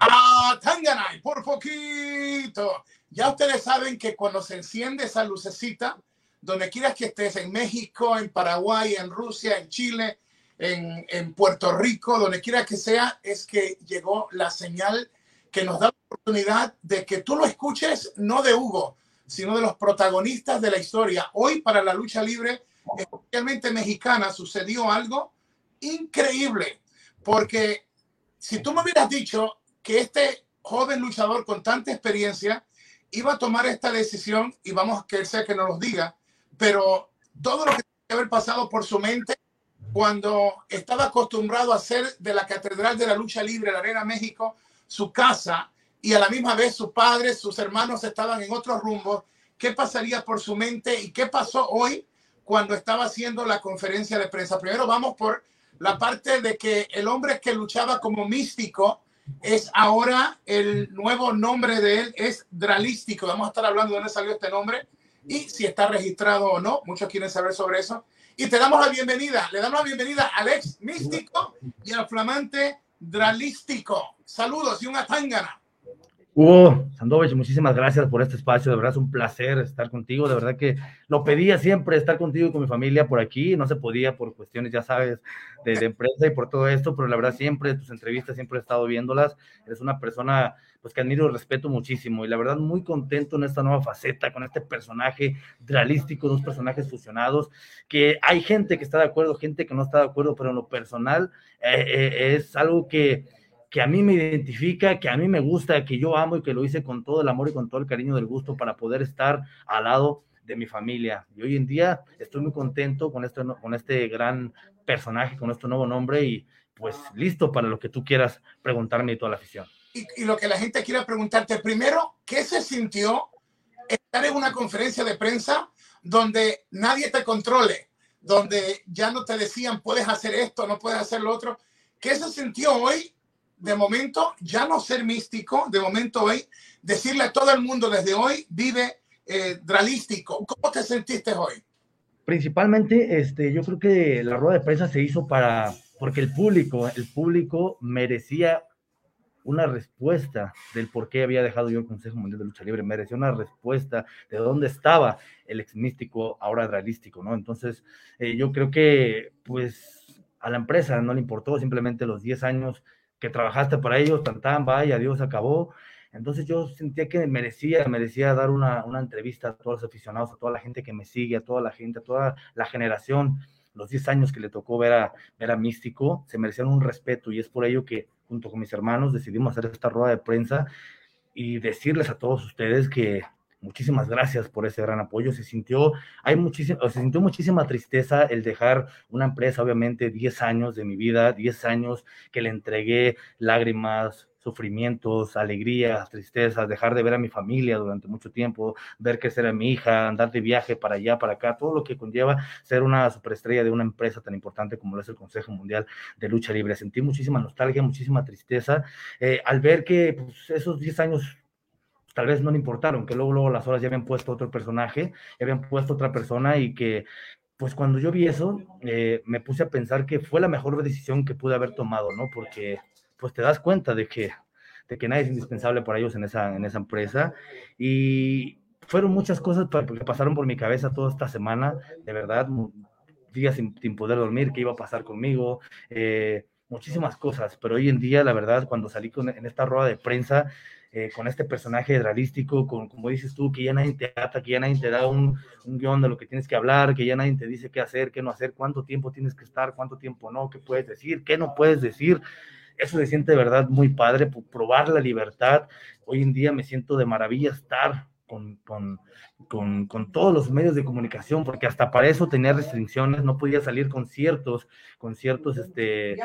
a Tanganay, por poquito. Ya ustedes saben que cuando se enciende esa lucecita, donde quieras que estés, en México, en Paraguay, en Rusia, en Chile, en, en Puerto Rico, donde quiera que sea, es que llegó la señal que nos da la oportunidad de que tú lo escuches, no de Hugo, sino de los protagonistas de la historia. Hoy para la lucha libre, especialmente mexicana, sucedió algo increíble, porque si tú me hubieras dicho que este joven luchador con tanta experiencia iba a tomar esta decisión, y vamos a que él sea que nos lo diga, pero todo lo que tiene que haber pasado por su mente cuando estaba acostumbrado a hacer de la Catedral de la Lucha Libre, la Arena México, su casa, y a la misma vez sus padres, sus hermanos estaban en otros rumbos, ¿qué pasaría por su mente y qué pasó hoy cuando estaba haciendo la conferencia de prensa? Primero vamos por la parte de que el hombre que luchaba como místico es ahora el nuevo nombre de él, es Dralístico. Vamos a estar hablando de dónde salió este nombre y si está registrado o no. Muchos quieren saber sobre eso. Y te damos la bienvenida, le damos la bienvenida al ex místico y al flamante Dralístico. Saludos y una tangana. Hugo Sandovich, muchísimas gracias por este espacio. De verdad es un placer estar contigo. De verdad que lo pedía siempre estar contigo y con mi familia por aquí. No se podía por cuestiones, ya sabes, de, de, empresa y por todo esto, pero la verdad siempre tus entrevistas siempre he estado viéndolas. Eres una persona pues que admiro y respeto muchísimo y la verdad muy contento en esta nueva faceta con este personaje realístico, dos personajes fusionados, que hay gente que está de acuerdo, gente que no está de acuerdo, pero en lo personal eh, eh, es algo que que a mí me identifica, que a mí me gusta, que yo amo y que lo hice con todo el amor y con todo el cariño del gusto para poder estar al lado de mi familia. Y hoy en día estoy muy contento con este, con este gran personaje, con este nuevo nombre y pues listo para lo que tú quieras preguntarme y toda la afición. Y, y lo que la gente quiera preguntarte, primero, ¿qué se sintió estar en una conferencia de prensa donde nadie te controle, donde ya no te decían puedes hacer esto, no puedes hacer lo otro? ¿Qué se sintió hoy de momento ya no ser místico, de momento hoy, decirle a todo el mundo desde hoy, vive eh, dralístico. ¿Cómo te sentiste hoy? Principalmente, este, yo creo que la rueda de prensa se hizo para, porque el público, el público merecía una respuesta del por qué había dejado yo el Consejo Mundial de Lucha Libre, merecía una respuesta de dónde estaba el ex místico, ahora dralístico, ¿no? Entonces, eh, yo creo que, pues, a la empresa no le importó simplemente los 10 años que trabajaste para ellos, tan tan, vaya, adiós, acabó. Entonces yo sentía que merecía, merecía dar una, una, entrevista a todos los aficionados, a toda la gente que me sigue, a toda la gente, a toda la generación, los 10 años que le tocó ver a, ver a Místico, se merecían un respeto y es por ello que junto con mis hermanos decidimos hacer esta rueda de prensa y decirles a todos ustedes que muchísimas gracias por ese gran apoyo. Se sintió, hay muchísima, se sintió muchísima tristeza el dejar una empresa, obviamente, 10 años de mi vida, 10 años que le entregué lágrimas, sufrimientos, alegrías, tristezas, dejar de ver a mi familia durante mucho tiempo, ver crecer a mi hija, andar de viaje para allá, para acá, todo lo que conlleva ser una superestrella de una empresa tan importante como lo es el Consejo Mundial de Lucha Libre. Sentí muchísima nostalgia, muchísima tristeza eh, al ver que pues, esos 10 años tal vez no le importaron, que luego, luego las horas ya habían puesto otro personaje, ya habían puesto otra persona y que, pues cuando yo vi eso, eh, me puse a pensar que fue la mejor decisión que pude haber tomado, ¿no? Porque, pues te das cuenta de que, de que nadie es indispensable para ellos en esa, en esa empresa y fueron muchas cosas que pasaron por mi cabeza toda esta semana, de verdad, días sin, sin poder dormir, qué iba a pasar conmigo, eh, muchísimas cosas, pero hoy en día, la verdad, cuando salí con, en esta rueda de prensa, eh, con este personaje realístico, con, como dices tú, que ya nadie te ata, que ya nadie te da un, un, guion de lo que tienes que hablar, que ya nadie te dice qué hacer, qué no hacer, cuánto tiempo tienes que estar, cuánto tiempo no, qué puedes decir, qué no puedes decir. Eso se siente de verdad muy padre, probar la libertad. Hoy en día me siento de maravilla estar con, con, con, con, todos los medios de comunicación, porque hasta para eso tenía restricciones, no podía salir con ciertos, con ciertos este,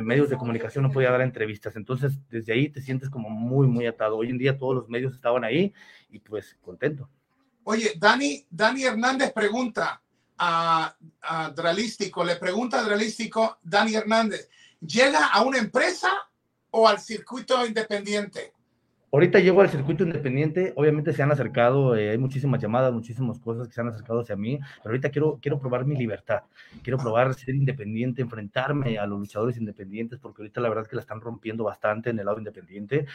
medios de comunicación, no podía dar entrevistas. Entonces, desde ahí te sientes como muy, muy atado. Hoy en día todos los medios estaban ahí y pues contento. Oye, Dani, Dani Hernández pregunta a, a Dralístico, le pregunta a Dralístico, Dani Hernández, ¿llega a una empresa o al circuito independiente? Ahorita llego al circuito independiente, obviamente se han acercado, eh, hay muchísimas llamadas, muchísimas cosas que se han acercado hacia mí, pero ahorita quiero, quiero probar mi libertad, quiero probar ser independiente, enfrentarme a los luchadores independientes, porque ahorita la verdad es que la están rompiendo bastante en el lado independiente.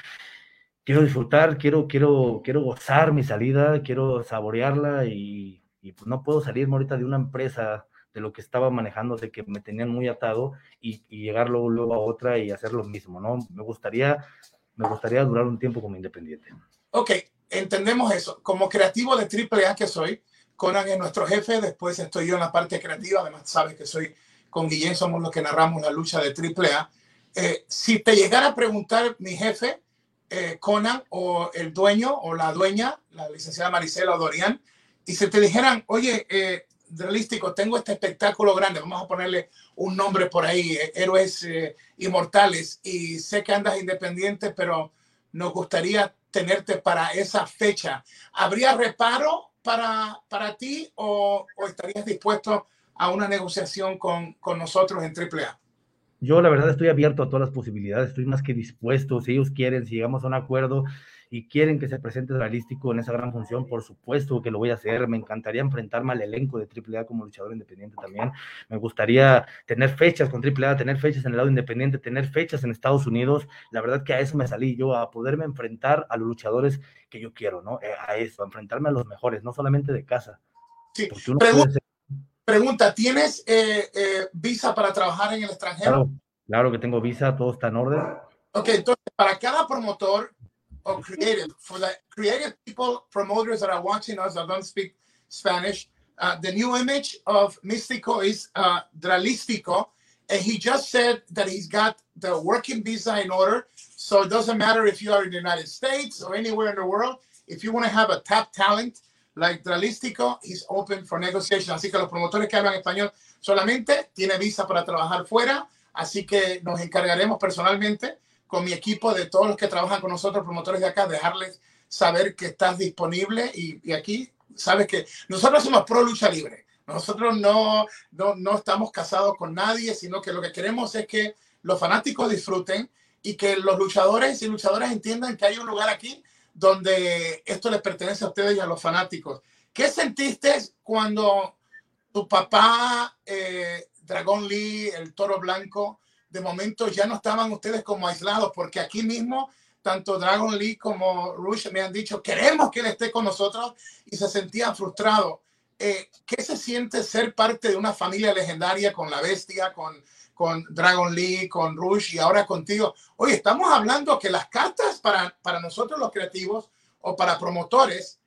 Quiero disfrutar, quiero, quiero, quiero gozar mi salida, quiero saborearla y, y pues no puedo salirme ahorita de una empresa de lo que estaba manejando, de que me tenían muy atado y, y llegar luego, luego a otra y hacer lo mismo, ¿no? Me gustaría me gustaría durar un tiempo como independiente. Ok, entendemos eso. Como creativo de AAA que soy, Conan es nuestro jefe, después estoy yo en la parte creativa, además sabes que soy con Guillén, somos los que narramos la lucha de AAA. Eh, si te llegara a preguntar mi jefe, eh, Conan, o el dueño o la dueña, la licenciada Marisela Dorian, y si te dijeran, oye, eh, realístico, tengo este espectáculo grande, vamos a ponerle un nombre por ahí, eh, Héroes eh, Inmortales, y sé que andas independiente, pero nos gustaría tenerte para esa fecha. ¿Habría reparo para, para ti o, o estarías dispuesto a una negociación con, con nosotros en AAA? Yo la verdad estoy abierto a todas las posibilidades, estoy más que dispuesto, si ellos quieren, si llegamos a un acuerdo, y quieren que se presente realístico en esa gran función, por supuesto que lo voy a hacer. Me encantaría enfrentarme al elenco de AAA como luchador independiente también. Me gustaría tener fechas con AAA, tener fechas en el lado independiente, tener fechas en Estados Unidos. La verdad que a eso me salí yo, a poderme enfrentar a los luchadores que yo quiero, ¿no? Eh, a eso, a enfrentarme a los mejores, no solamente de casa. Sí. Pregunta, ser... pregunta, ¿tienes eh, eh, visa para trabajar en el extranjero? Claro, claro que tengo visa, todo está en orden. Ok, entonces para cada promotor or creative for the creative people promoters that are watching us that don't speak Spanish. Uh, the new image of Mystico is uh, Dralistico, and he just said that he's got the working visa in order. So it doesn't matter if you are in the United States or anywhere in the world. If you want to have a top talent like Dralístico, he's open for negotiation. Así que los promotores que hablan español solamente tiene visa para trabajar fuera. Así que nos encargaremos personalmente con mi equipo de todos los que trabajan con nosotros, promotores de acá, dejarles saber que estás disponible y, aquí sabes que nosotros somos pro lucha libre. Nosotros no, no, no estamos casados con nadie, sino que lo que queremos es que los fanáticos disfruten y que los luchadores y luchadoras entiendan que hay un lugar aquí donde esto les pertenece a ustedes y a los fanáticos. ¿Qué sentiste cuando tu papá, eh, Dragón Lee, el Toro Blanco, de momento ya no estaban ustedes como aislados, porque aquí mismo tanto Dragon Lee como Rush me han dicho, queremos que él esté con nosotros y se sentían frustrados. Eh, ¿Qué se siente ser parte de una familia legendaria con la bestia, con, con Dragon Lee, con Rush y ahora contigo? Oye, estamos hablando que las cartas para, para nosotros los creativos o para promotores,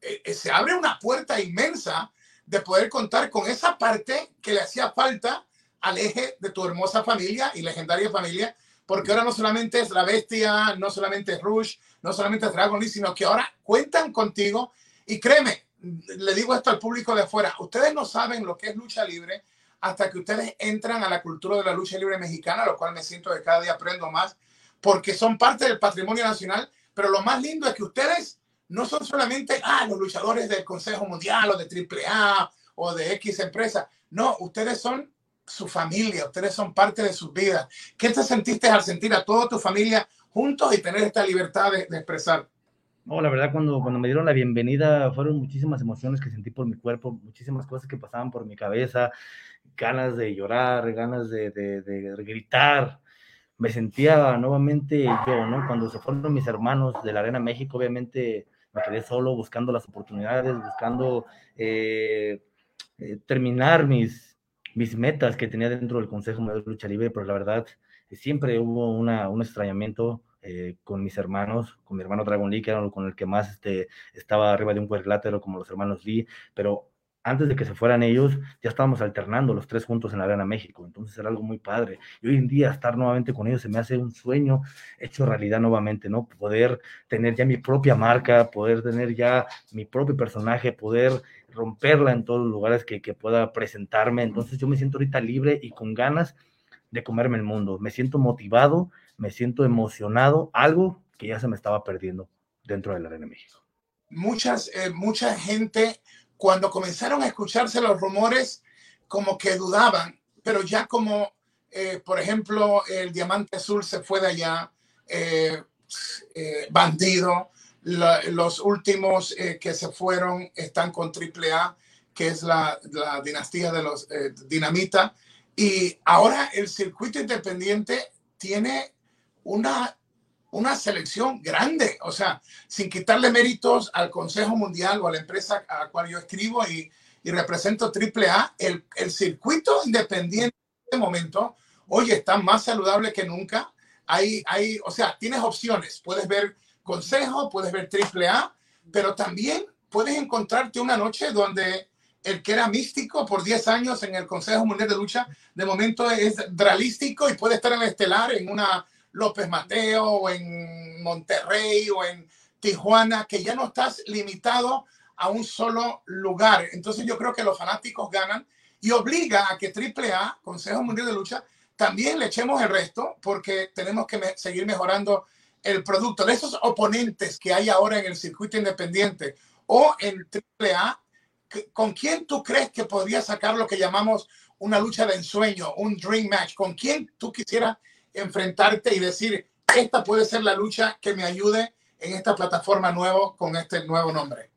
eh, eh, se abre una puerta inmensa de poder contar con esa parte que le hacía falta al eje de tu hermosa familia y legendaria familia, porque ahora no solamente es la bestia, no solamente es Rush, no solamente es Dragon Lee, sino que ahora cuentan contigo. Y créeme, le digo esto al público de afuera, ustedes no saben lo que es lucha libre hasta que ustedes entran a la cultura de la lucha libre mexicana, lo cual me siento que cada día aprendo más, porque son parte del patrimonio nacional, pero lo más lindo es que ustedes no son solamente ah, los luchadores del Consejo Mundial o de AAA o de X empresa, no, ustedes son su familia, ustedes son parte de sus vidas. ¿Qué te sentiste al sentir a toda tu familia juntos y tener esta libertad de, de expresar? No, la verdad, cuando, cuando me dieron la bienvenida, fueron muchísimas emociones que sentí por mi cuerpo, muchísimas cosas que pasaban por mi cabeza, ganas de llorar, ganas de, de, de gritar. Me sentía nuevamente yo, ¿no? Cuando se fueron mis hermanos de la Arena México, obviamente me quedé solo buscando las oportunidades, buscando eh, eh, terminar mis, mis metas que tenía dentro del Consejo de Lucha Libre, pero la verdad siempre hubo una, un extrañamiento eh, con mis hermanos, con mi hermano Dragon Lee, que era con el que más este, estaba arriba de un cuadrilátero, como los hermanos Lee, pero antes de que se fueran ellos, ya estábamos alternando los tres juntos en la Arena México, entonces era algo muy padre. Y hoy en día estar nuevamente con ellos se me hace un sueño hecho realidad nuevamente, ¿no? Poder tener ya mi propia marca, poder tener ya mi propio personaje, poder romperla en todos los lugares que, que pueda presentarme. Entonces yo me siento ahorita libre y con ganas de comerme el mundo. Me siento motivado, me siento emocionado, algo que ya se me estaba perdiendo dentro de la Arena México. Muchas, eh, mucha gente, cuando comenzaron a escucharse los rumores, como que dudaban, pero ya como, eh, por ejemplo, el Diamante Azul se fue de allá, eh, eh, Bandido, los últimos eh, que se fueron están con AAA, que es la, la dinastía de los eh, Dinamita. Y ahora el circuito independiente tiene una, una selección grande, o sea, sin quitarle méritos al Consejo Mundial o a la empresa a la cual yo escribo y, y represento AAA, el, el circuito independiente en este momento, hoy está más saludable que nunca. Hay, hay, o sea, tienes opciones, puedes ver consejo, puedes ver triple A, pero también puedes encontrarte una noche donde el que era místico por 10 años en el Consejo Mundial de Lucha, de momento es dralístico y puede estar en el estelar en una López Mateo o en Monterrey o en Tijuana, que ya no estás limitado a un solo lugar. Entonces yo creo que los fanáticos ganan y obliga a que AAA, Consejo Mundial de Lucha, también le echemos el resto porque tenemos que seguir mejorando el producto de esos oponentes que hay ahora en el circuito independiente o en AAA, ¿con quién tú crees que podría sacar lo que llamamos una lucha de ensueño, un dream match? ¿Con quién tú quisieras enfrentarte y decir, esta puede ser la lucha que me ayude en esta plataforma nueva con este nuevo nombre?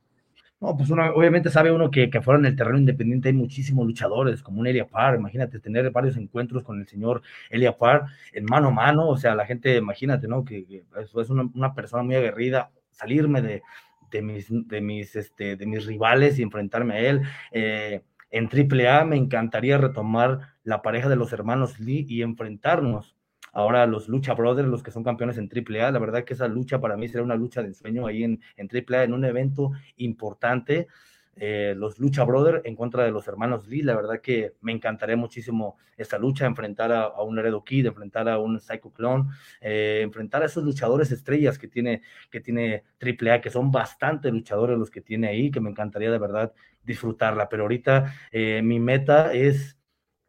No, pues uno, obviamente sabe uno que, que fuera en el terreno independiente hay muchísimos luchadores, como un Elia Parr, imagínate tener varios encuentros con el señor Elia Parr en mano a mano, o sea, la gente, imagínate, ¿no? Que, que es una, una, persona muy aguerrida, salirme de, de, mis, de, mis, este, de mis rivales y enfrentarme a él. Eh, en AAA me encantaría retomar la pareja de los hermanos Lee y enfrentarnos ahora los Lucha Brothers, los que son campeones en AAA. La verdad que esa lucha para mí será una lucha de ensueño ahí en, en AAA, en un evento importante. Eh, los Lucha Brothers en contra de los hermanos Lee. La verdad que me encantaría muchísimo esta lucha, enfrentar a, un Heredo Kid, enfrentar a un Psycho Clone, eh, enfrentar a esos luchadores estrellas que tiene, que tiene AAA, que son bastante luchadores los que tiene ahí, que me encantaría de verdad disfrutarla. Pero ahorita eh, mi meta es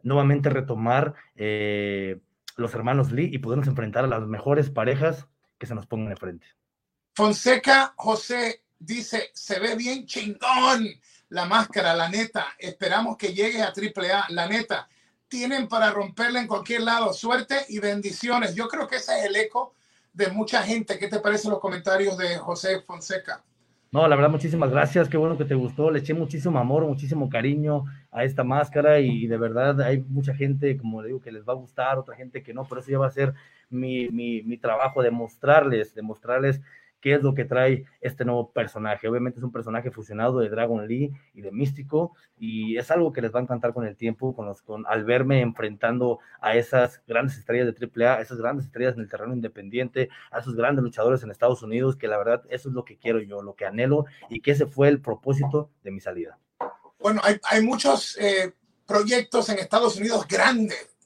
nuevamente retomar eh, los hermanos Lee y podernos enfrentar a las mejores parejas que se nos pongan enfrente. Fonseca José dice, se ve bien chingón la máscara, la neta. Esperamos que llegue a AAA, la neta. Tienen para romperla en cualquier lado. Suerte y bendiciones. Yo creo que ese es el eco de mucha gente. ¿Qué te parecen los comentarios de José Fonseca? No, la verdad, muchísimas gracias. Qué bueno que te gustó. Le eché muchísimo amor, muchísimo cariño a esta máscara y de verdad hay mucha gente, como le digo, que les va a gustar, otra gente que no. Por eso ya va a ser mi, mi, mi trabajo, demostrarles, demostrarles qué es lo que trae este nuevo personaje. Obviamente es un personaje fusionado de Dragon Lee y de Místico y es algo que les va a encantar con el tiempo, con los, con, al verme enfrentando a esas grandes estrellas de AAA, a esas grandes estrellas en el terreno independiente, a esos grandes luchadores en Estados Unidos, que la verdad eso es lo que quiero yo, lo que anhelo y que ese fue el propósito de mi salida. Bueno, hay, hay muchos eh, proyectos en Estados Unidos grandes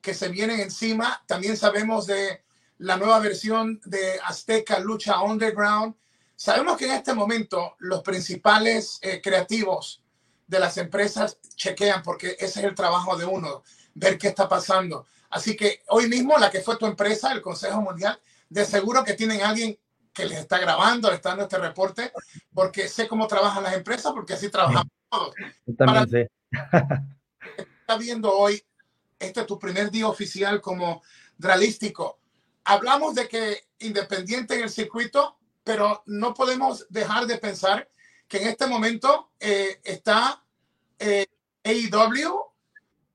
que se vienen encima. También sabemos de la nueva versión de Azteca Lucha Underground. Sabemos que en este momento los principales eh, creativos de las empresas chequean porque ese es el trabajo de uno, ver qué está pasando. Así que hoy mismo la que fue tu empresa, el Consejo Mundial, de seguro que tienen alguien que les está grabando, les está dando este reporte, porque sé cómo trabajan las empresas, porque así trabajamos todos. Yo también sé. Está viendo hoy, este es tu primer día oficial como dralístico hablamos de que independiente en el circuito, pero no podemos dejar de pensar que en este momento eh, está eh, AEW,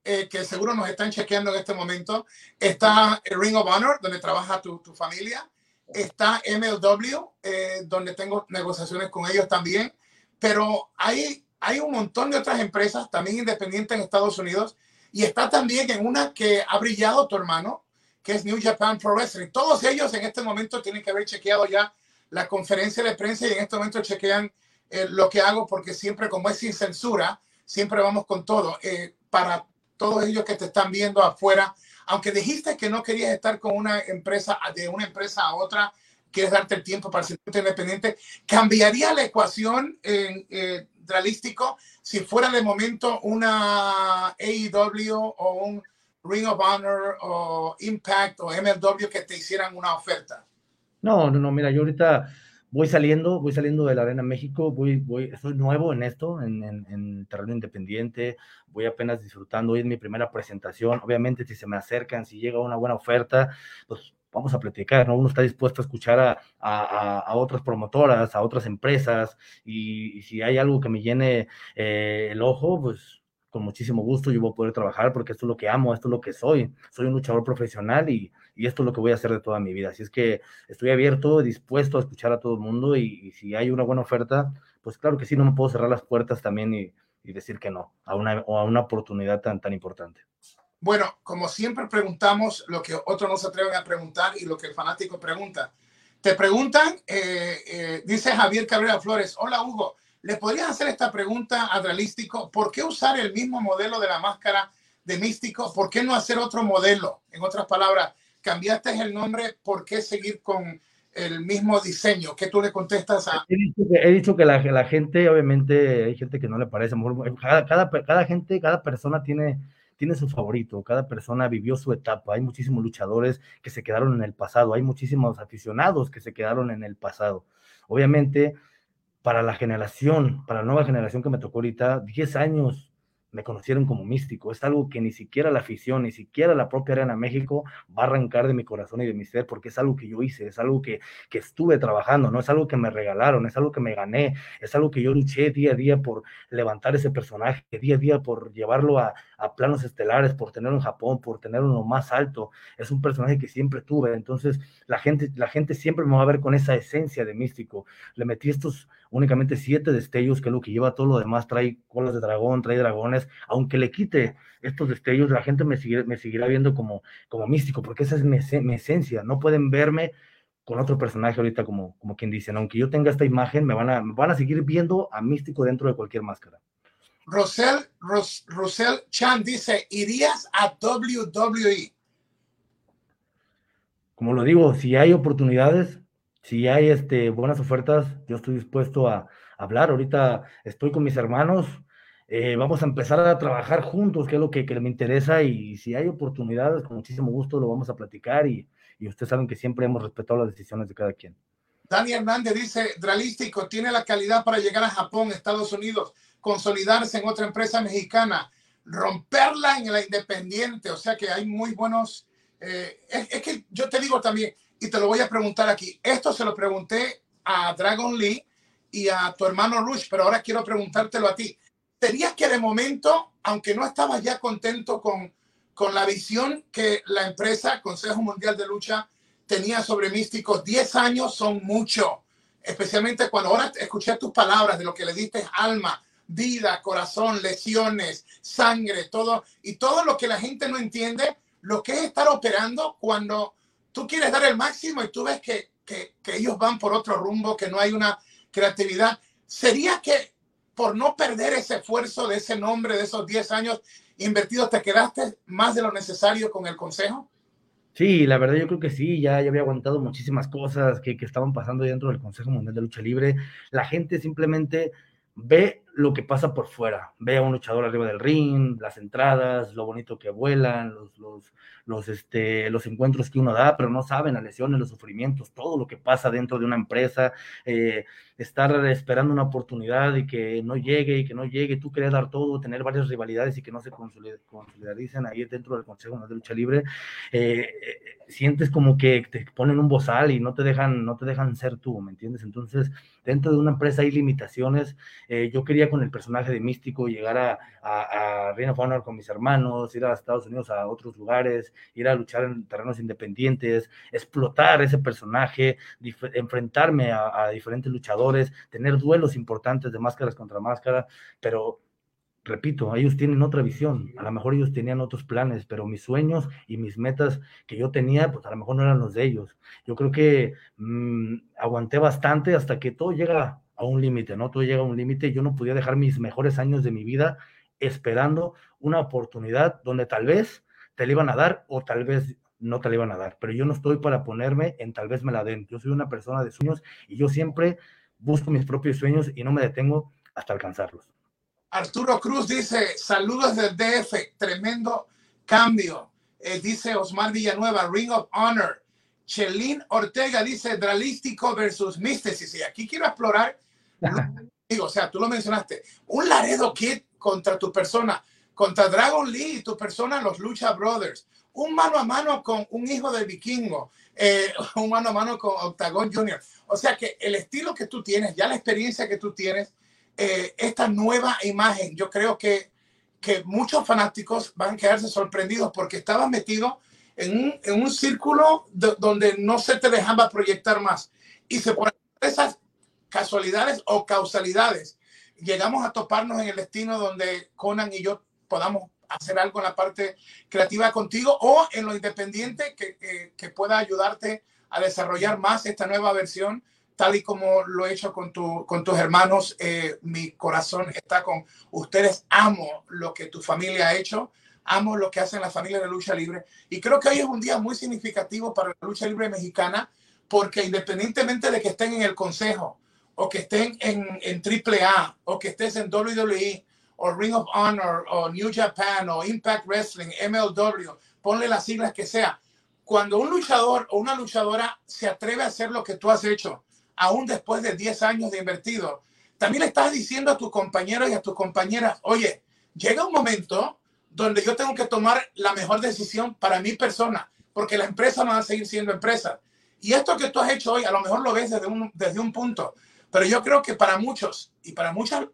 eh, que seguro nos están chequeando en este momento, está el Ring of Honor, donde trabaja tu, tu familia, está MLW, eh, donde tengo negociaciones con ellos también, pero hay, hay un montón de otras empresas también independientes en Estados Unidos. Y está también en una que ha brillado tu hermano, que es New Japan Pro Wrestling. Todos ellos en este momento tienen que haber chequeado ya la conferencia de prensa y en este momento chequean eh, lo que hago porque siempre como es sin censura, siempre vamos con todo. Eh, para todos ellos que te están viendo afuera, aunque dijiste que no querías estar con una empresa de una empresa a otra, quieres darte el tiempo para ser independiente, cambiaría la ecuación en eh, dralístico si fuera de momento una AEW o un Ring of Honor o Impact o MLW que te hicieran una oferta? No, no, no, mira, yo ahorita voy saliendo, voy saliendo de la Arena México, voy, voy, estoy nuevo en esto, en, en, en, terreno independiente, voy apenas disfrutando, hoy es mi primera presentación, obviamente si se me acercan, si llega una buena oferta, pues vamos a platicar, ¿no? Uno está dispuesto a escuchar a, a, a otras promotoras, a otras empresas, y, y, si hay algo que me llene eh, el ojo, pues con muchísimo gusto yo voy a poder trabajar porque esto es lo que amo, esto es lo que soy. Soy un luchador profesional y, y esto es lo que voy a hacer de toda mi vida. Así es que estoy abierto, dispuesto a escuchar a todo el mundo y, y si hay una buena oferta, pues claro que sí, no me puedo cerrar las puertas también y, y decir que no a una, a una oportunidad tan, tan importante. Bueno, como siempre preguntamos lo que otros no se atreven a preguntar y lo que el fanático pregunta. Te preguntan, eh, eh, dice Javier Cabrera Flores, hola Hugo, ¿le podrías hacer esta pregunta a Dralístico? ¿Por qué usar el mismo modelo de la máscara de Místico? ¿Por qué no hacer otro modelo? En otras palabras, cambiaste el nombre, ¿por qué seguir con el mismo diseño? ¿Qué tú le contestas a...? He dicho que, la, gente, obviamente, hay gente que no le parece, cada, cada, cada gente, cada persona tiene tiene su favorito, cada persona vivió su etapa, hay muchísimos luchadores que se quedaron en el pasado, hay muchísimos aficionados que se quedaron en el pasado. Obviamente, para la generación, para la nueva generación que me tocó ahorita, 10 años me conocieron como místico. Es algo que ni siquiera la afición, ni siquiera la propia Arena México va a arrancar de mi corazón y de mi ser, porque es algo que yo hice, es algo que, que estuve trabajando, no es algo que me regalaron, es algo que me gané, es algo que yo luché día a día por levantar ese personaje, día a día por llevarlo a, a planos estelares, por tenerlo en Japón, por tenerlo lo más alto. Es un personaje que siempre tuve, entonces la gente, la gente siempre me va a ver con esa esencia de místico. Le metí estos únicamente siete destellos, que es lo que lleva todo lo demás, trae colas de dragón, trae dragones, aunque le quite estos destellos, la gente me, sigue, me seguirá viendo como, como místico, porque esa es mi, mi, esencia, no pueden verme con otro personaje ahorita como, como quien dicen, aunque yo tenga esta imagen, me van, a, me van a seguir viendo a místico dentro de cualquier máscara. Rosel, Ros, Rosel Chan dice, ¿irías a WWE? Como lo digo, si hay oportunidades, si hay este, buenas ofertas, yo estoy dispuesto a, hablar. Ahorita estoy con mis hermanos, eh, vamos a empezar a trabajar juntos, que es lo que, me interesa, y si hay oportunidades, con muchísimo gusto lo vamos a platicar, y, y ustedes saben que siempre hemos respetado las decisiones de cada quien. Dani Hernández dice, Dralístico tiene la calidad para llegar a Japón, Estados Unidos, consolidarse en otra empresa mexicana, romperla en la independiente, o sea que hay muy buenos... Eh, es que yo te digo también, y te lo voy a preguntar aquí. Esto se lo pregunté a Dragon Lee y a tu hermano Rush, pero ahora quiero preguntártelo a ti. ¿Sería que de momento, aunque no estabas ya contento con, con la visión que la empresa Consejo Mundial de Lucha tenía sobre Místicos, 10 años son mucho, especialmente cuando ahora escuché tus palabras de lo que le diste alma, vida, corazón, lesiones, sangre, todo, y todo lo que la gente no entiende, lo que es estar operando cuando tú quieres dar el máximo y tú ves que, que, que, ellos van por otro rumbo, que no hay una creatividad. ¿Sería que por no perder ese esfuerzo de ese nombre, de esos 10 años invertidos, te quedaste más de lo necesario con el consejo? Sí, la verdad yo creo que sí, ya, ya había aguantado muchísimas cosas que, que estaban pasando dentro del Consejo Mundial de Lucha Libre. La gente simplemente ve lo que pasa por fuera, ve a un luchador arriba del ring, las entradas, lo bonito que vuelan, los, los, los, este, los encuentros que uno da, pero no saben las lesiones, los sufrimientos, todo lo que pasa dentro de una empresa, eh, estar esperando una oportunidad y que no llegue y que no llegue, tú querías dar todo, tener varias rivalidades y que no se consolidicen ahí dentro del Consejo de Lucha Libre, eh, sientes como que te ponen un bozal y no te dejan, no te dejan ser tú, ¿me entiendes? Entonces, dentro de una empresa hay limitaciones, eh, yo quería con el personaje de Místico, llegar a, a, a Honor con mis hermanos, ir a Estados Unidos a otros lugares, ir a luchar en terrenos independientes, explotar ese personaje, enfrentarme a, a diferentes luchadores, tener duelos importantes de máscaras contra máscara, pero repito, ellos tienen otra visión, a lo mejor ellos tenían otros planes, pero mis sueños y mis metas que yo tenía, pues a lo mejor no eran los de ellos. Yo creo que mmm, aguanté bastante hasta que todo llega a un límite, ¿no? Todo llega a un límite, yo no podía dejar mis mejores años de mi vida esperando una oportunidad donde tal vez te la iban a dar o tal vez no te la iban a dar, pero yo no estoy para ponerme en tal vez me la den. Yo soy una persona de sueños y yo siempre busco mis propios sueños y no me detengo hasta alcanzarlos. Arturo Cruz dice, saludos del DF, tremendo cambio. Eh, dice Osmar Villanueva, Ring of Honor. Chelín Ortega dice, Dralístico versus Místesis. Y aquí quiero explorar digo, o sea, tú lo mencionaste, un Laredo Kid contra tu persona, contra Dragon Lee y tu persona, los Lucha Brothers, un mano a mano con un hijo del vikingo, eh, un mano a mano con Octagon Junior. O sea que el estilo que tú tienes, ya la experiencia que tú tienes, eh, esta nueva imagen, yo creo que, que muchos fanáticos van a quedarse sorprendidos porque estabas metido en un, en un círculo donde no se te dejaba proyectar más. Y se por esas casualidades o causalidades, llegamos a toparnos en el destino donde Conan y yo podamos hacer algo en la parte creativa contigo o en lo independiente que, que, pueda ayudarte a desarrollar más esta nueva versión, tal y como lo he hecho con, tu, con tus hermanos. Eh, mi corazón está con ustedes. Amo lo que tu familia ha hecho. Amo lo que hacen la familia de lucha libre. Y creo que hoy es un día muy significativo para la lucha libre mexicana, porque independientemente de que estén en el consejo, o que estén en, en AAA, o que estés en WWE, o Ring of Honor, o New Japan, o Impact Wrestling, MLW, ponle las siglas que sea. Cuando un luchador o una luchadora se atreve a hacer lo que tú has hecho, aún después de 10 años de invertido, también le estás diciendo a tus compañeros y a tus compañeras, oye, llega un momento donde yo tengo que tomar la mejor decisión para mi persona, porque la empresa no va a seguir siendo empresa. Y esto que tú has hecho hoy, a lo mejor lo ves desde un, desde un punto, pero yo creo que para muchos y para muchas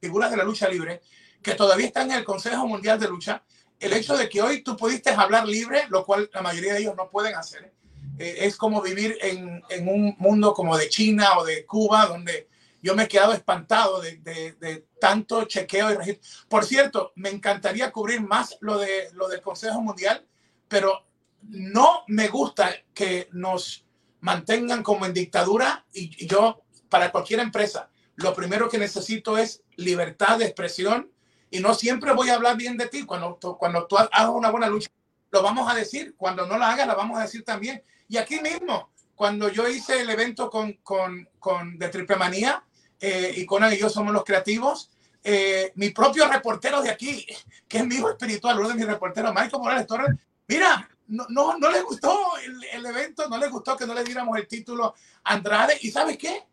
figuras de la lucha libre que todavía están en el Consejo Mundial de Lucha, el hecho de que hoy tú pudiste hablar libre, lo cual la mayoría de ellos no pueden hacer, eh, es como vivir en, en, un mundo como de China o de Cuba, donde yo me he quedado espantado de, de, de tanto chequeo y registro. Por cierto, me encantaría cubrir más lo, de, lo del Consejo Mundial, pero no me gusta que nos mantengan como en dictadura y yo, para cualquier empresa, lo primero que necesito es libertad de expresión y no siempre voy a hablar bien de ti. Cuando, cuando tú hagas una buena lucha, lo vamos a decir. Cuando no la hagas, la vamos a decir también. Y aquí mismo, cuando yo hice el evento con, con, con de Triple Manía eh, y con y yo somos los creativos, eh, mi propio reportero de aquí, que es mi hijo espiritual, uno de mis reporteros, Michael Morales Torres, mira, no, no, no le gustó el, el, evento, no le gustó que no le diéramos el título Andrade. ¿Y sabes qué?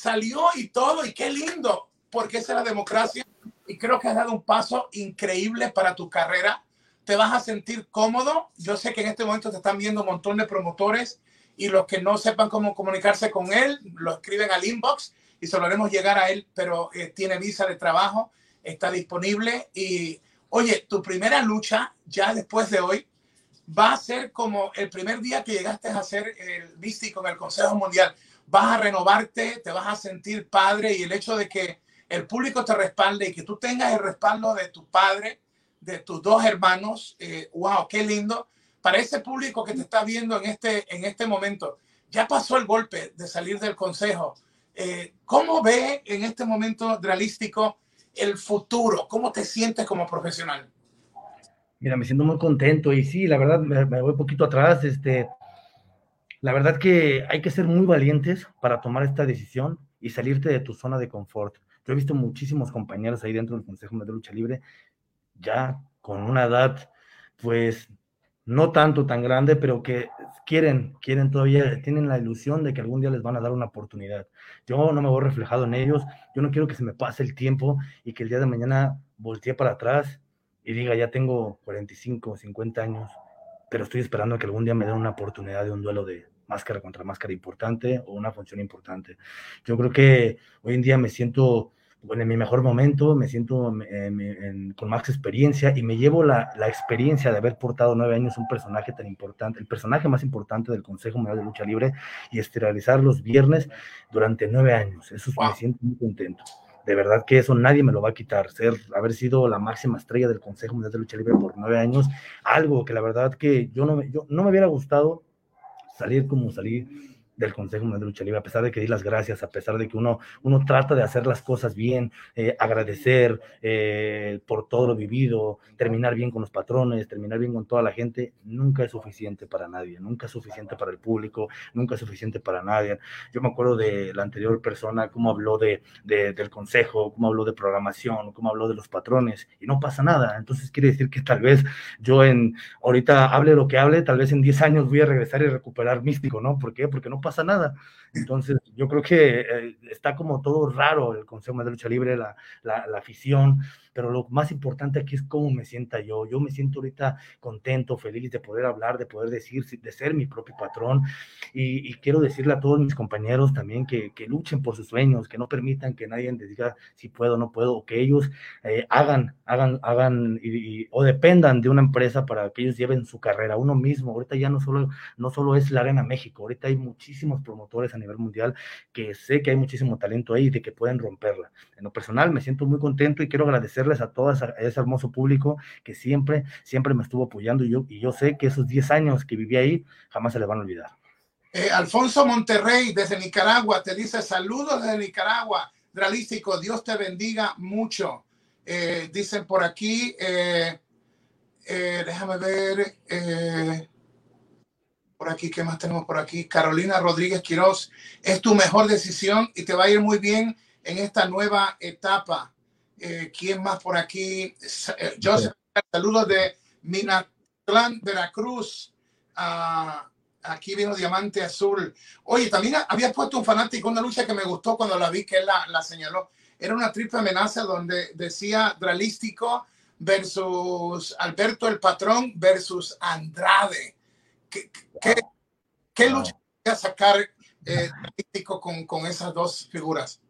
Salió y todo, y qué lindo, porque es la democracia. Y creo que has dado un paso increíble para tu carrera. Te vas a sentir cómodo. Yo sé que en este momento te están viendo un montón de promotores y los que no sepan cómo comunicarse con él, lo escriben al inbox y se lo haremos llegar a él, pero eh, tiene visa de trabajo, está disponible. Y oye, tu primera lucha ya después de hoy va a ser como el primer día que llegaste a hacer el místico en el Consejo Mundial. Vas a renovarte, te vas a sentir padre y el hecho de que el público te respalde y que tú tengas el respaldo de tu padre, de tus dos hermanos, eh, wow, qué lindo. Para ese público que te está viendo en este, en este momento, ya pasó el golpe de salir del consejo. Eh, ¿Cómo ve en este momento realístico el futuro? ¿Cómo te sientes como profesional? Mira, me siento muy contento y sí, la verdad me, me, voy un poquito atrás. Este, la verdad que hay que ser muy valientes para tomar esta decisión y salirte de tu zona de confort. Yo he visto muchísimos compañeros ahí dentro del Consejo de Lucha Libre, ya con una edad, pues, no tanto tan grande, pero que quieren, quieren todavía, tienen la ilusión de que algún día les van a dar una oportunidad. Yo no me voy reflejado en ellos, yo no quiero que se me pase el tiempo y que el día de mañana voltee para atrás y diga, ya tengo 45, 50 años, pero estoy esperando que algún día me den una oportunidad de un duelo de máscara contra máscara importante o una función importante. Yo creo que hoy en día me siento bueno, en mi mejor momento, me siento con más experiencia y me llevo la, la, experiencia de haber portado nueve años un personaje tan importante, el personaje más importante del Consejo Mundial de Lucha Libre y esterilizar los viernes durante nueve años. Eso wow. me siento muy contento de verdad que eso nadie me lo va a quitar, ser, haber sido la máxima estrella del Consejo Mundial de Lucha Libre por nueve años, algo que la verdad que yo no yo, no me hubiera gustado salir como salí del Consejo Mundial de Lucha Libre, a pesar de que di las gracias, a pesar de que uno, uno trata de hacer las cosas bien, eh, agradecer eh, por todo lo vivido, terminar bien con los patrones, terminar bien con toda la gente, nunca es suficiente para nadie, nunca es suficiente para el público, nunca es suficiente para nadie. Yo me acuerdo de la anterior persona, cómo habló de, de, del Consejo, cómo habló de programación, cómo habló de los patrones, y no pasa nada. Entonces quiere decir que tal vez yo en, ahorita hable lo que hable, tal vez en 10 años voy a regresar y recuperar místico, ¿no? ¿Por qué? Porque no pasa nada. Entonces, yo creo que eh, está como todo raro el Consejo de Lucha Libre, la, la, la, afición. pero lo más importante aquí es cómo me sienta yo. Yo me siento ahorita contento, feliz de poder hablar, de poder decir, de ser mi propio patrón. Y, quiero decirle a todos mis compañeros también que, que, luchen por sus sueños, que no permitan que nadie les diga si puedo o no puedo, que ellos eh, hagan, hagan, hagan y, o dependan de una empresa para que ellos lleven su carrera uno mismo. Ahorita ya no solo, no solo es la Arena México, ahorita hay muchísimos promotores a nivel mundial que sé que hay muchísimo talento ahí de que pueden romperla. En lo personal me siento muy contento y quiero agradecerles a todas, a ese hermoso público que siempre, siempre me estuvo apoyando y yo, y yo sé que esos 10 años que viví ahí jamás se le van a olvidar. Eh, Alfonso Monterrey desde Nicaragua te dice saludos desde Nicaragua. Dralístico, Dios te bendiga mucho. Eh, dicen por aquí, eh, déjame ver, por aquí, ¿qué más tenemos por aquí? Carolina Rodríguez Quiroz, es tu mejor decisión y te va a ir muy bien en esta nueva etapa. Eh, ¿Quién más por aquí? Eh, Joseph, saludos de Minatlán, Veracruz. Ah, aquí vino Diamante Azul. Oye, también había puesto un fanático, una lucha que me gustó cuando la vi, que él la, señaló. Era una triple amenaza donde decía Dralístico versus Alberto el Patrón versus Andrade. ¿Qué, qué, lucha voy a sacar eh, con, con, esas dos figuras?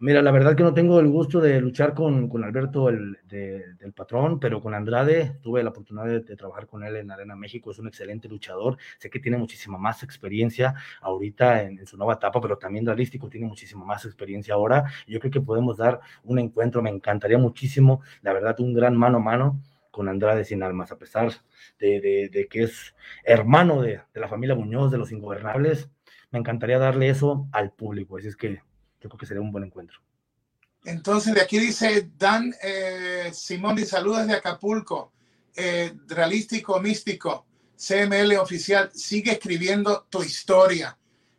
Mira, la verdad que no tengo el gusto de luchar con, con Alberto, el del patrón, pero con Andrade tuve la oportunidad de, trabajar con él en Arena México. Es un excelente luchador. Sé que tiene muchísima más experiencia ahorita en, su nueva etapa, pero también realístico tiene muchísima más experiencia ahora. Yo creo que podemos dar un encuentro. Me encantaría muchísimo, la verdad, un gran mano a mano con Andrade sin almas, a pesar de, que es hermano de, la familia Muñoz, de los ingobernables. Me encantaría darle eso al público, así es que yo creo que sería un buen encuentro. Entonces, de aquí dice Dan eh, Simón, de saludos de Acapulco, eh, realístico, místico, CML oficial, sigue escribiendo tu historia.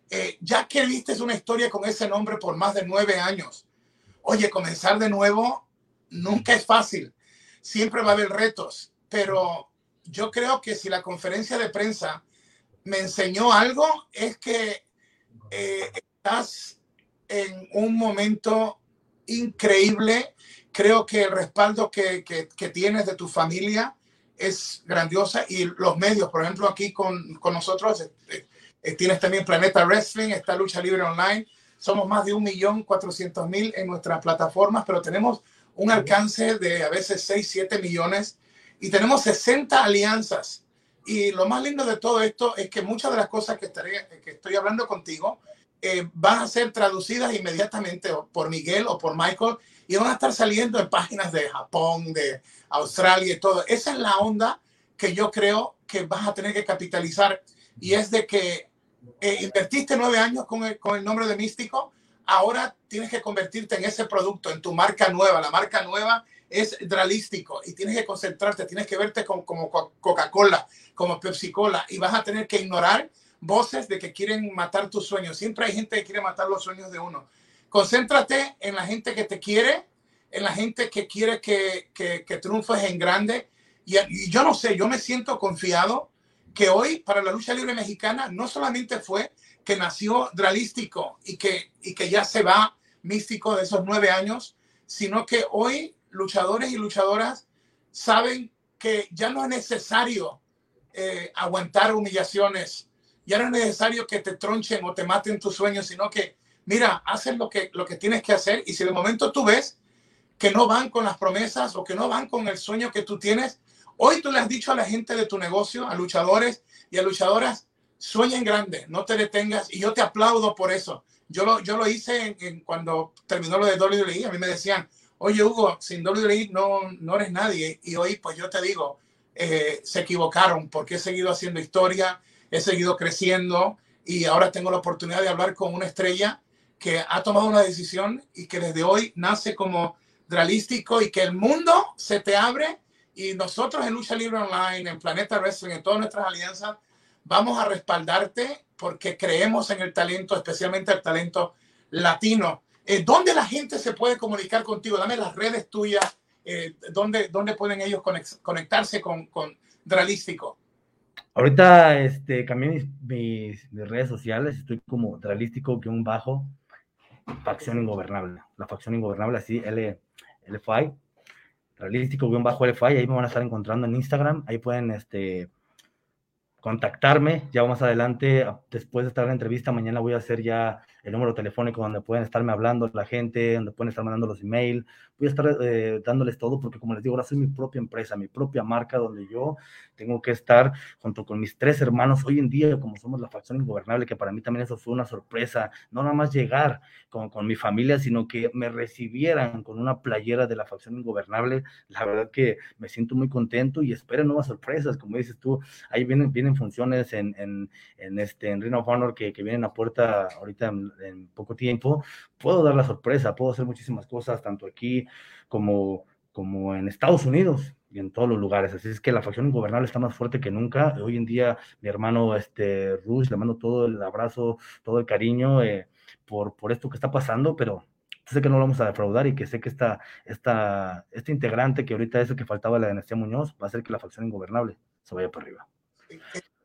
Eh, ya que viste una historia con ese nombre por más de nueve años, oye, comenzar de nuevo nunca es fácil siempre va a haber retos, pero yo creo que si la conferencia de prensa me enseñó algo, es que eh, estás en un momento increíble. Creo que el respaldo que, que, tienes de tu familia es grandiosa y los medios, por ejemplo, aquí con, con nosotros, eh, eh, tienes también Planeta Wrestling, esta lucha libre online. Somos más de un millón cuatrocientos mil en nuestras plataformas, pero tenemos un alcance de a veces 6, 7 millones y tenemos 60 alianzas. Y lo más lindo de todo esto es que muchas de las cosas que, estaré, que estoy hablando contigo eh, van a ser traducidas inmediatamente por Miguel o por Michael y van a estar saliendo en páginas de Japón, de Australia y todo. Esa es la onda que yo creo que vas a tener que capitalizar y es de que eh, invertiste nueve años con el, con el nombre de Místico, ahora tienes que convertirte en ese producto, en tu marca nueva. La marca nueva es dralístico y tienes que concentrarte, tienes que verte como, como Coca-Cola, como Pepsi-Cola y vas a tener que ignorar voces de que quieren matar tus sueños. Siempre hay gente que quiere matar los sueños de uno. Concéntrate en la gente que te quiere, en la gente que quiere que, que, que triunfes en grande. Y, y yo no sé, yo me siento confiado que hoy para la lucha libre mexicana no solamente fue que nació dralístico y que, y que ya se va místico de esos nueve años, sino que hoy luchadores y luchadoras saben que ya no es necesario eh, aguantar humillaciones, ya no es necesario que te tronchen o te maten tus sueños, sino que, mira, haces lo que, lo que tienes que hacer y si de momento tú ves que no van con las promesas o que no van con el sueño que tú tienes, hoy tú le has dicho a la gente de tu negocio, a luchadores y a luchadoras, sueña en grande, no te detengas y yo te aplaudo por eso. Yo lo, yo lo hice cuando terminó lo de WWE, a mí me decían, oye Hugo, sin WWE no, no eres nadie y hoy pues yo te digo, eh, se equivocaron porque he seguido haciendo historia, he seguido creciendo y ahora tengo la oportunidad de hablar con una estrella que ha tomado una decisión y que desde hoy nace como dralístico y que el mundo se te abre y nosotros en Lucha Libre Online, en Planeta Wrestling, en todas nuestras alianzas, vamos a respaldarte porque creemos en el talento, especialmente el talento latino. Eh, ¿Dónde la gente se puede comunicar contigo? Dame las redes tuyas, eh, ¿dónde, ¿dónde, pueden ellos conectarse con, con Dralístico? Ahorita este, cambié mis, mis, redes sociales, estoy como Dralístico-Facción Ingobernable. La Facción Ingobernable, así, L, LFI. realístico-LFI, ahí me van a estar encontrando en Instagram, ahí pueden este, contactarme, ya más adelante, después de estar en la entrevista, mañana voy a hacer ya el número telefónico donde pueden estarme hablando la gente, donde pueden estar mandando los emails, voy a estar eh, dándoles todo porque como les digo, ahora soy mi propia empresa, mi propia marca donde yo tengo que estar junto con mis tres hermanos hoy en día, como somos la facción ingobernable, que para mí también eso fue una sorpresa, no nada más llegar con, con mi familia, sino que me recibieran con una playera de la facción ingobernable, la verdad que me siento muy contento y espero nuevas sorpresas, como dices tú, ahí vienen, vienen funciones en, en, este, en Ring of Honor que, que vienen a puerta ahorita en, poco tiempo, puedo dar la sorpresa, puedo hacer muchísimas cosas, tanto aquí como, como en Estados Unidos y en todos los lugares. Así es que la facción ingobernable está más fuerte que nunca. Hoy en día, mi hermano este, Rush, le mando todo el abrazo, todo el cariño eh, por, por esto que está pasando, pero sé que no lo vamos a defraudar y que sé que esta, esta, este integrante que ahorita es el que faltaba la dinastía Muñoz va a hacer que la facción ingobernable se vaya para arriba.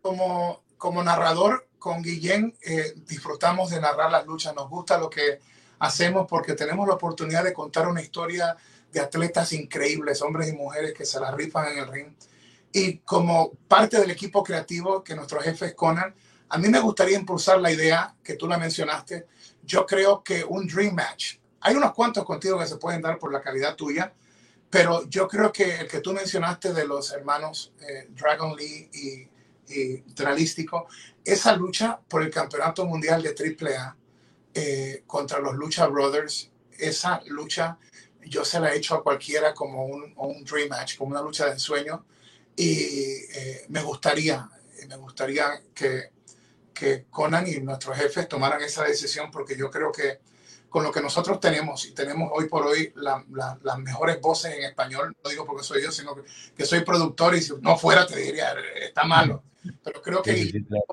Como, como narrador, con Guillén eh, disfrutamos de narrar las luchas, nos gusta lo que hacemos porque tenemos la oportunidad de contar una historia de atletas increíbles, hombres y mujeres que se la rifan en el ring. Y como parte del equipo creativo que nuestro jefe es Conan, a mí me gustaría impulsar la idea que tú la mencionaste. Yo creo que un Dream Match, hay unos cuantos contigo que se pueden dar por la calidad tuya, pero yo creo que el que tú mencionaste de los hermanos eh, Dragon Lee y, y Dralístico, esa lucha por el campeonato mundial de AAA eh, contra los Lucha Brothers, esa lucha yo se la he hecho a cualquiera como un, un dream match, como una lucha de ensueño. Y eh, me gustaría, me gustaría que, que Conan y nuestros jefes tomaran esa decisión porque yo creo que con lo que nosotros tenemos y tenemos hoy por hoy la, la, las mejores voces en español, no digo porque soy yo, sino que, que, soy productor y si no fuera te diría, está malo. Pero creo que sí, sí, claro.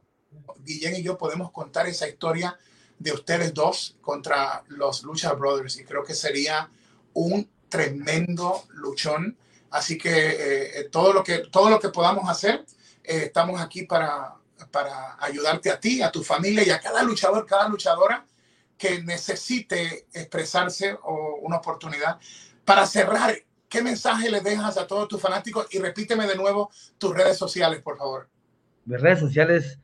Guillén y yo podemos contar esa historia de ustedes dos contra los Lucha Brothers y creo que sería un tremendo luchón. Así que eh, todo, lo que todo lo que podamos hacer, eh, estamos aquí para, para ayudarte a ti, a tu familia y a cada luchador, cada luchadora que necesite expresarse o una oportunidad. Para cerrar, ¿qué mensaje le dejas a todos tus fanáticos? Y repíteme de nuevo tus redes sociales, por favor. Mis redes sociales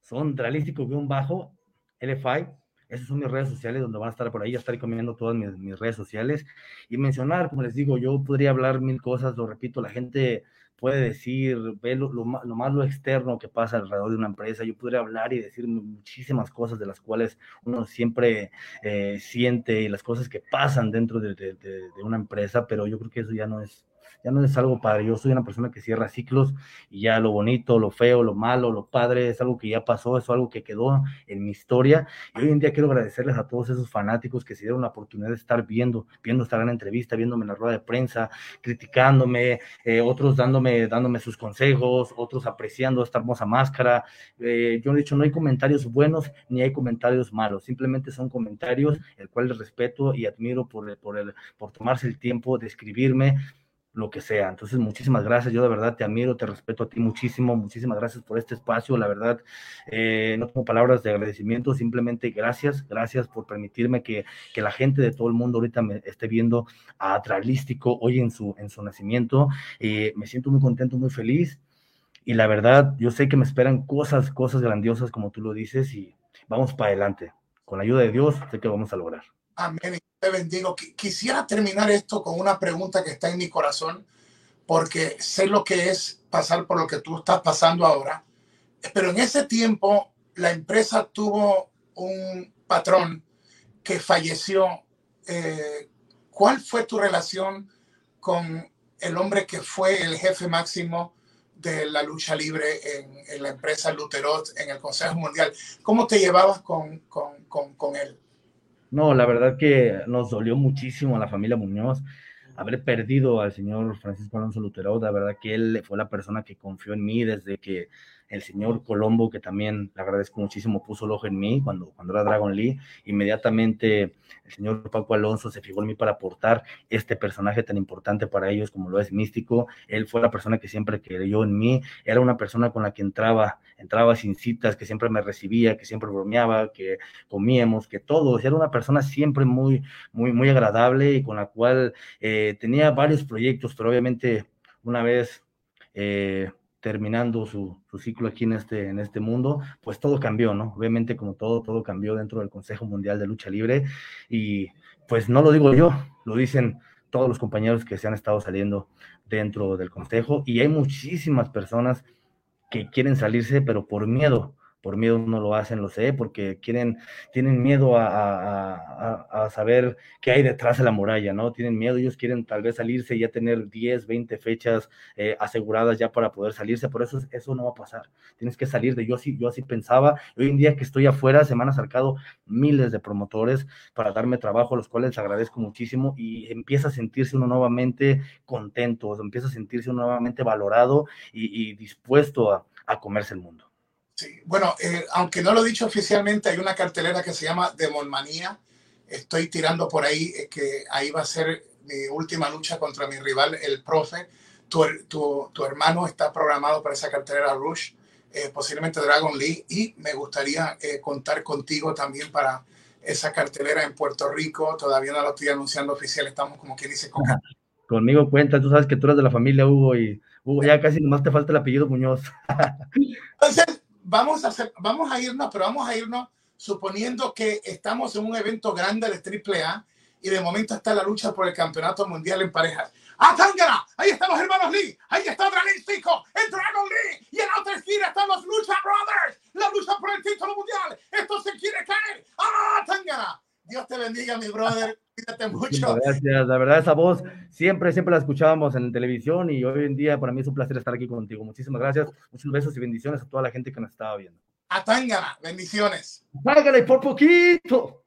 son Dralístico-Bajo, LFI, esas son mis redes sociales donde van a estar por ahí, ya estaré comiendo todas mis, mis, redes sociales. Y mencionar, como les digo, yo podría hablar mil cosas, lo repito, la gente puede decir, ve lo, lo, lo, más lo externo que pasa alrededor de una empresa, yo podría hablar y decir muchísimas cosas de las cuales uno siempre eh, siente y las cosas que pasan dentro de, de, de, de una empresa, pero yo creo que eso ya no es ya no es algo padre. Yo soy una persona que cierra ciclos y ya lo bonito, lo feo, lo malo, lo padre es algo que ya pasó, es algo que quedó en mi historia. Y hoy en día quiero agradecerles a todos esos fanáticos que se dieron la oportunidad de estar viendo, viendo esta gran entrevista, viéndome en la rueda de prensa, criticándome, eh, otros dándome, dándome sus consejos, otros apreciando esta hermosa máscara. Eh, yo he dicho, no hay comentarios buenos ni hay comentarios malos, simplemente son comentarios el cual les respeto y admiro por, por, el, por tomarse el tiempo de escribirme lo que sea. Entonces, muchísimas gracias. Yo de verdad te admiro, te respeto a ti muchísimo. Muchísimas gracias por este espacio. La verdad, eh, no tengo palabras de agradecimiento, simplemente gracias. Gracias por permitirme que, que la gente de todo el mundo ahorita me esté viendo a Tralístico hoy en su, en su nacimiento. Eh, me siento muy contento, muy feliz. Y la verdad, yo sé que me esperan cosas, cosas grandiosas, como tú lo dices, y vamos para adelante. Con la ayuda de Dios, sé que vamos a lograr. Amén. Te bendigo. Quisiera terminar esto con una pregunta que está en mi corazón, porque sé lo que es pasar por lo que tú estás pasando ahora. Pero en ese tiempo, la empresa tuvo un patrón que falleció. Eh, ¿Cuál fue tu relación con el hombre que fue el jefe máximo de la lucha libre en, la empresa Luterot, en el Consejo Mundial? ¿Cómo te llevabas con, con, con él? No, la verdad que nos dolió muchísimo a la familia Muñoz haber perdido al señor Francisco Alonso Lutero. La verdad que él fue la persona que confió en mí desde que el señor Colombo, que también le agradezco muchísimo, puso el ojo en mí cuando, cuando era Dragon Lee. Inmediatamente el señor Paco Alonso se fijó en mí para aportar este personaje tan importante para ellos como lo es Místico. Él fue la persona que siempre creyó en mí, era una persona con la que entraba, entraba sin citas, que siempre me recibía, que siempre bromeaba, que comíamos, que todo. Era una persona siempre muy, muy, muy agradable y con la cual eh, tenía varios proyectos, pero obviamente una vez... Eh, terminando su, ciclo aquí en este, en este mundo, pues todo cambió, ¿no? Obviamente como todo, todo cambió dentro del Consejo Mundial de Lucha Libre y pues no lo digo yo, lo dicen todos los compañeros que se han estado saliendo dentro del Consejo y hay muchísimas personas que quieren salirse, pero por miedo, por miedo no lo hacen, lo sé, porque quieren, tienen miedo a, saber qué hay detrás de la muralla, ¿no? Tienen miedo, ellos quieren tal vez salirse y ya tener 10, 20 fechas eh, aseguradas ya para poder salirse, por eso eso no va a pasar. Tienes que salir de, yo así, yo así pensaba, hoy en día que estoy afuera, se me han acercado miles de promotores para darme trabajo, a los cuales les agradezco muchísimo y empieza a sentirse uno nuevamente contento, empieza a sentirse uno nuevamente valorado y, dispuesto a comerse el mundo. Sí, bueno, eh, aunque no lo he dicho oficialmente, hay una cartelera que se llama Demonmanía. Estoy tirando por ahí eh, que ahí va a ser mi última lucha contra mi rival, el profe. Tu, tu, tu hermano está programado para esa cartelera Rush, eh, posiblemente Dragon Lee, y me gustaría contar contigo también para esa cartelera en Puerto Rico. Todavía no lo estoy anunciando oficial, estamos como quien dice. Con... Conmigo cuenta, tú sabes que tú eres de la familia Hugo y Hugo, ya casi nomás te falta el apellido Muñoz. Entonces, vamos a, hacer, vamos a irnos, pero vamos a irnos suponiendo que estamos en un evento grande de AAA y de momento está la lucha por el campeonato mundial en parejas. ¡Ah! Ahí están los hermanos Lee, ahí está Dragon Pico, el Dragon Lee, y en la otra esquina están los Lucha Brothers, la lucha por el título mundial. Esto se quiere caer. ¡Ah! Dios te bendiga, mi brother. Cuídate mucho. Gracias, la verdad, esa voz siempre, siempre la escuchábamos en televisión y hoy en día para mí es un placer estar aquí contigo. Muchísimas gracias, muchos besos y bendiciones a toda la gente que nos estaba viendo. A Tangana, bendiciones. Tángana y por poquito.